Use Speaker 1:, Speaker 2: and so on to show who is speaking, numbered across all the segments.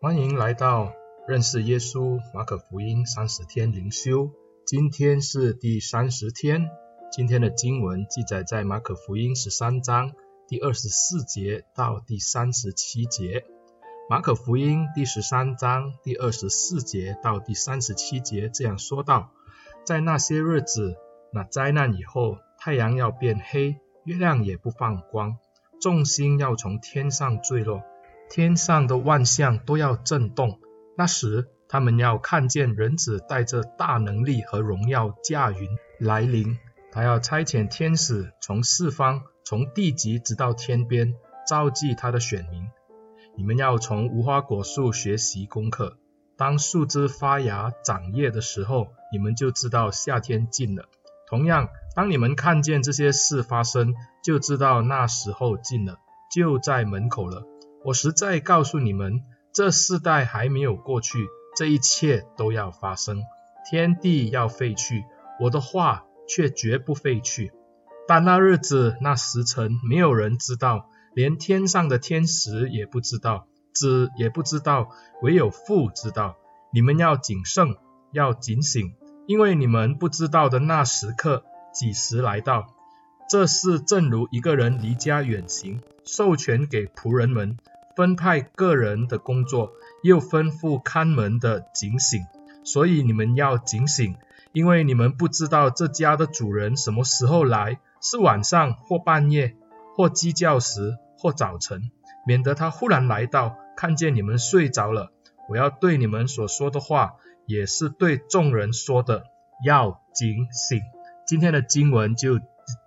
Speaker 1: 欢迎来到认识耶稣马可福音三十天灵修，今天是第三十天。今天的经文记载在马可福音十三章第二十四节到第三十七节。马可福音第十三章第二十四节到第三十七节这样说道：在那些日子，那灾难以后，太阳要变黑，月亮也不放光，众星要从天上坠落。天上的万象都要震动，那时他们要看见人子带着大能力和荣耀驾云来临。他要差遣天使从四方，从地极直到天边，召集他的选民。你们要从无花果树学习功课。当树枝发芽长叶的时候，你们就知道夏天近了。同样，当你们看见这些事发生，就知道那时候近了，就在门口了。我实在告诉你们，这世代还没有过去，这一切都要发生。天地要废去，我的话却绝不废去。但那日子、那时辰，没有人知道，连天上的天使也不知道，子也不知道，唯有父知道。你们要谨慎，要警醒，因为你们不知道的那时刻几时来到。这是正如一个人离家远行，授权给仆人们，分派个人的工作，又吩咐看门的警醒。所以你们要警醒，因为你们不知道这家的主人什么时候来，是晚上或半夜，或鸡叫时，或早晨，免得他忽然来到，看见你们睡着了。我要对你们所说的话，也是对众人说的，要警醒。今天的经文就。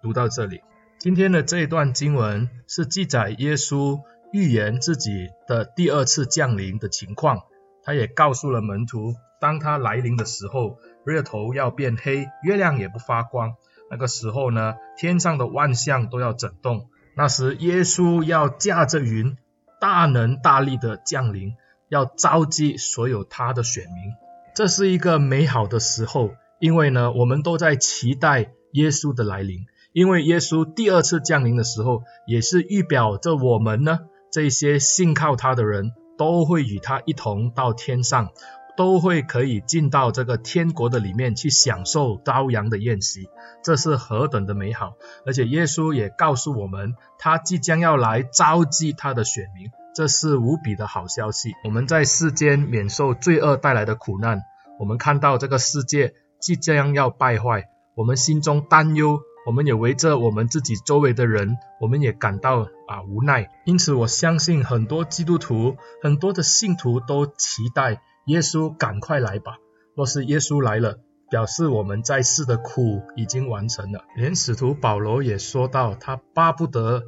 Speaker 1: 读到这里，今天的这一段经文是记载耶稣预言自己的第二次降临的情况。他也告诉了门徒，当他来临的时候，日头要变黑，月亮也不发光。那个时候呢，天上的万象都要震动。那时，耶稣要驾着云，大能大力的降临，要召集所有他的选民。这是一个美好的时候，因为呢，我们都在期待耶稣的来临。因为耶稣第二次降临的时候，也是预表着我们呢，这些信靠他的人都会与他一同到天上，都会可以进到这个天国的里面去享受羔羊的宴席，这是何等的美好！而且耶稣也告诉我们，他即将要来召集他的选民，这是无比的好消息。我们在世间免受罪恶带来的苦难，我们看到这个世界即将要败坏，我们心中担忧。我们也围着我们自己周围的人，我们也感到啊无奈。因此，我相信很多基督徒、很多的信徒都期待耶稣赶快来吧。若是耶稣来了，表示我们在世的苦已经完成了。连使徒保罗也说到，他巴不得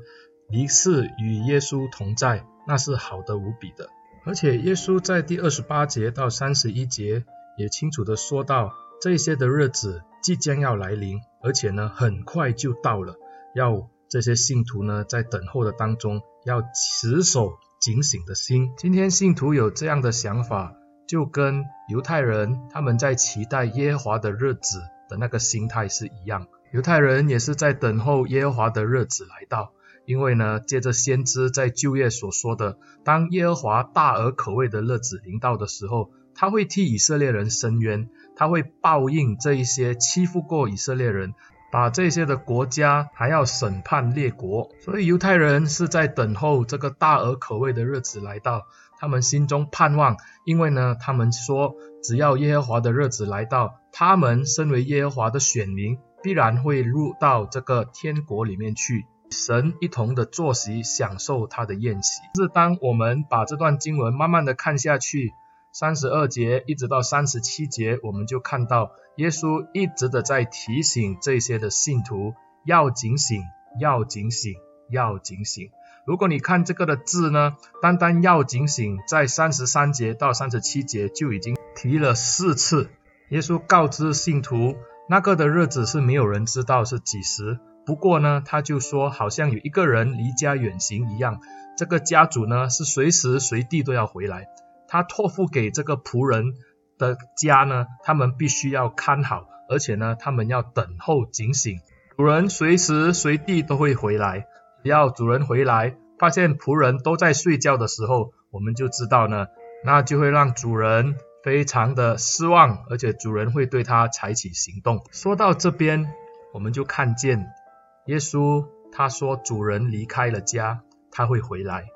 Speaker 1: 离世与耶稣同在，那是好的无比的。而且，耶稣在第二十八节到三十一节也清楚地说到，这些的日子即将要来临。而且呢，很快就到了，要这些信徒呢，在等候的当中，要持守警醒的心。今天信徒有这样的想法，就跟犹太人他们在期待耶和华的日子的那个心态是一样。犹太人也是在等候耶和华的日子来到，因为呢，借着先知在旧约所说的，当耶和华大而可畏的日子临到的时候，他会替以色列人伸冤。他会报应这一些欺负过以色列人，把这些的国家还要审判列国，所以犹太人是在等候这个大而可畏的日子来到，他们心中盼望，因为呢，他们说只要耶和华的日子来到，他们身为耶和华的选民，必然会入到这个天国里面去，神一同的坐席，享受他的宴席。是当我们把这段经文慢慢的看下去。三十二节一直到三十七节，我们就看到耶稣一直的在提醒这些的信徒要警醒，要警醒，要警醒。如果你看这个的字呢，单单要警醒，在三十三节到三十七节就已经提了四次。耶稣告知信徒，那个的日子是没有人知道是几时。不过呢，他就说好像有一个人离家远行一样，这个家主呢是随时随地都要回来。他托付给这个仆人的家呢，他们必须要看好，而且呢，他们要等候警醒。主人随时随地都会回来，只要主人回来，发现仆人都在睡觉的时候，我们就知道呢，那就会让主人非常的失望，而且主人会对他采取行动。说到这边，我们就看见耶稣他说，主人离开了家，他会回来。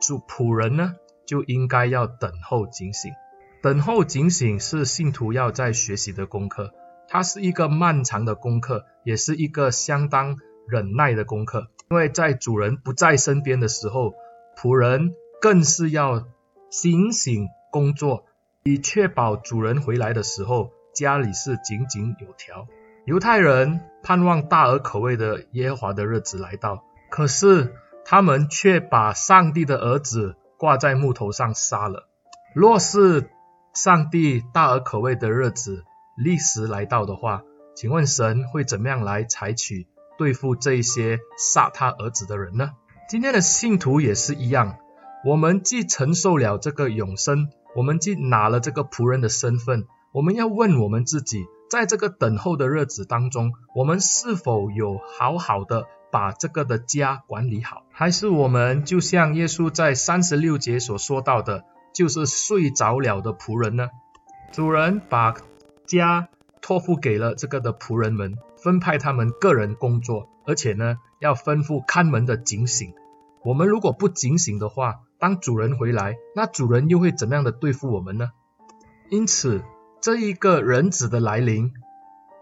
Speaker 1: 主仆人呢，就应该要等候警醒。等候警醒是信徒要在学习的功课，它是一个漫长的功课，也是一个相当忍耐的功课。因为在主人不在身边的时候，仆人更是要警醒工作，以确保主人回来的时候，家里是井井有条。犹太人盼望大而可畏的耶和华的日子来到，可是他们却把上帝的儿子挂在木头上杀了。若是上帝大而可畏的日子立时来到的话，请问神会怎么样来采取对付这一些杀他儿子的人呢？今天的信徒也是一样。我们既承受了这个永生，我们既拿了这个仆人的身份，我们要问我们自己，在这个等候的日子当中，我们是否有好好的把这个的家管理好，还是我们就像耶稣在三十六节所说到的，就是睡着了的仆人呢？主人把家托付给了这个的仆人们，分派他们个人工作，而且呢，要吩咐看门的警醒。我们如果不警醒的话，当主人回来，那主人又会怎么样的对付我们呢？因此，这一个人子的来临，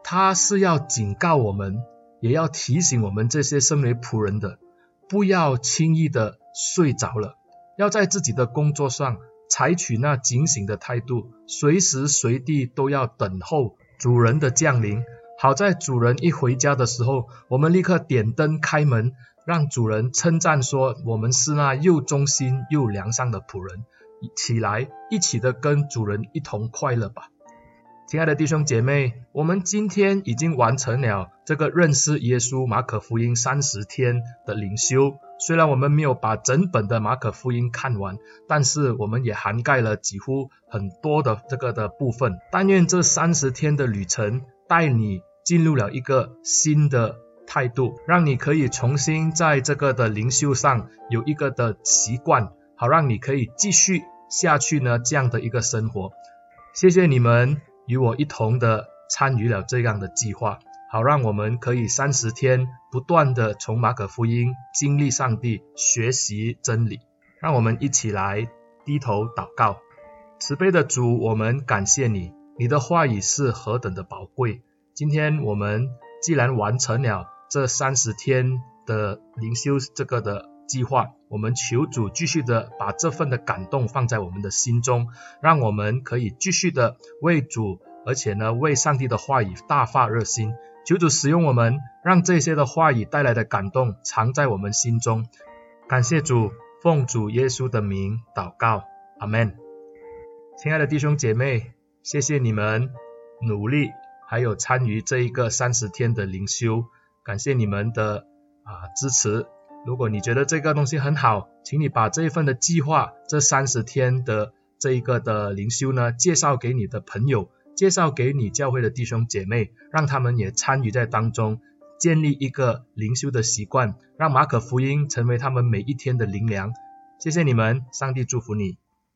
Speaker 1: 他是要警告我们，也要提醒我们这些身为仆人的，不要轻易的睡着了，要在自己的工作上采取那警醒的态度，随时随地都要等候主人的降临。好在主人一回家的时候，我们立刻点灯开门。让主人称赞说：“我们是那又忠心又良善的仆人，起来，一起的跟主人一同快乐吧。”亲爱的弟兄姐妹，我们今天已经完成了这个认识耶稣马可福音三十天的灵修。虽然我们没有把整本的马可福音看完，但是我们也涵盖了几乎很多的这个的部分。但愿这三十天的旅程带你进入了一个新的态度，让你可以重新在这个的灵修上有一个的习惯，好让你可以继续下去呢这样的一个生活。谢谢你们与我一同的参与了这样的计划，好让我们可以三十天不断的从马可福音经历上帝，学习真理。让我们一起来低头祷告，慈悲的主，我们感谢你，你的话语是何等的宝贵。今天我们既然完成了。这三十天的灵修这个的计划，我们求主继续的把这份的感动放在我们的心中，让我们可以继续的为主，而且呢为上帝的话语大发热心。求主使用我们，让这些的话语带来的感动藏在我们心中。感谢主，奉主耶稣的名祷告，阿门。亲爱的弟兄姐妹，谢谢你们努力，还有参与这一个三十天的灵修。感谢你们的啊支持。如果你觉得这个东西很好，请你把这一份的计划，这三十天的这一个的灵修呢，介绍给你的朋友，介绍给你教会的弟兄姐妹，让他们也参与在当中，建立一个灵修的习惯，让马可福音成为他们每一天的灵粮。谢谢你们，上帝祝福你。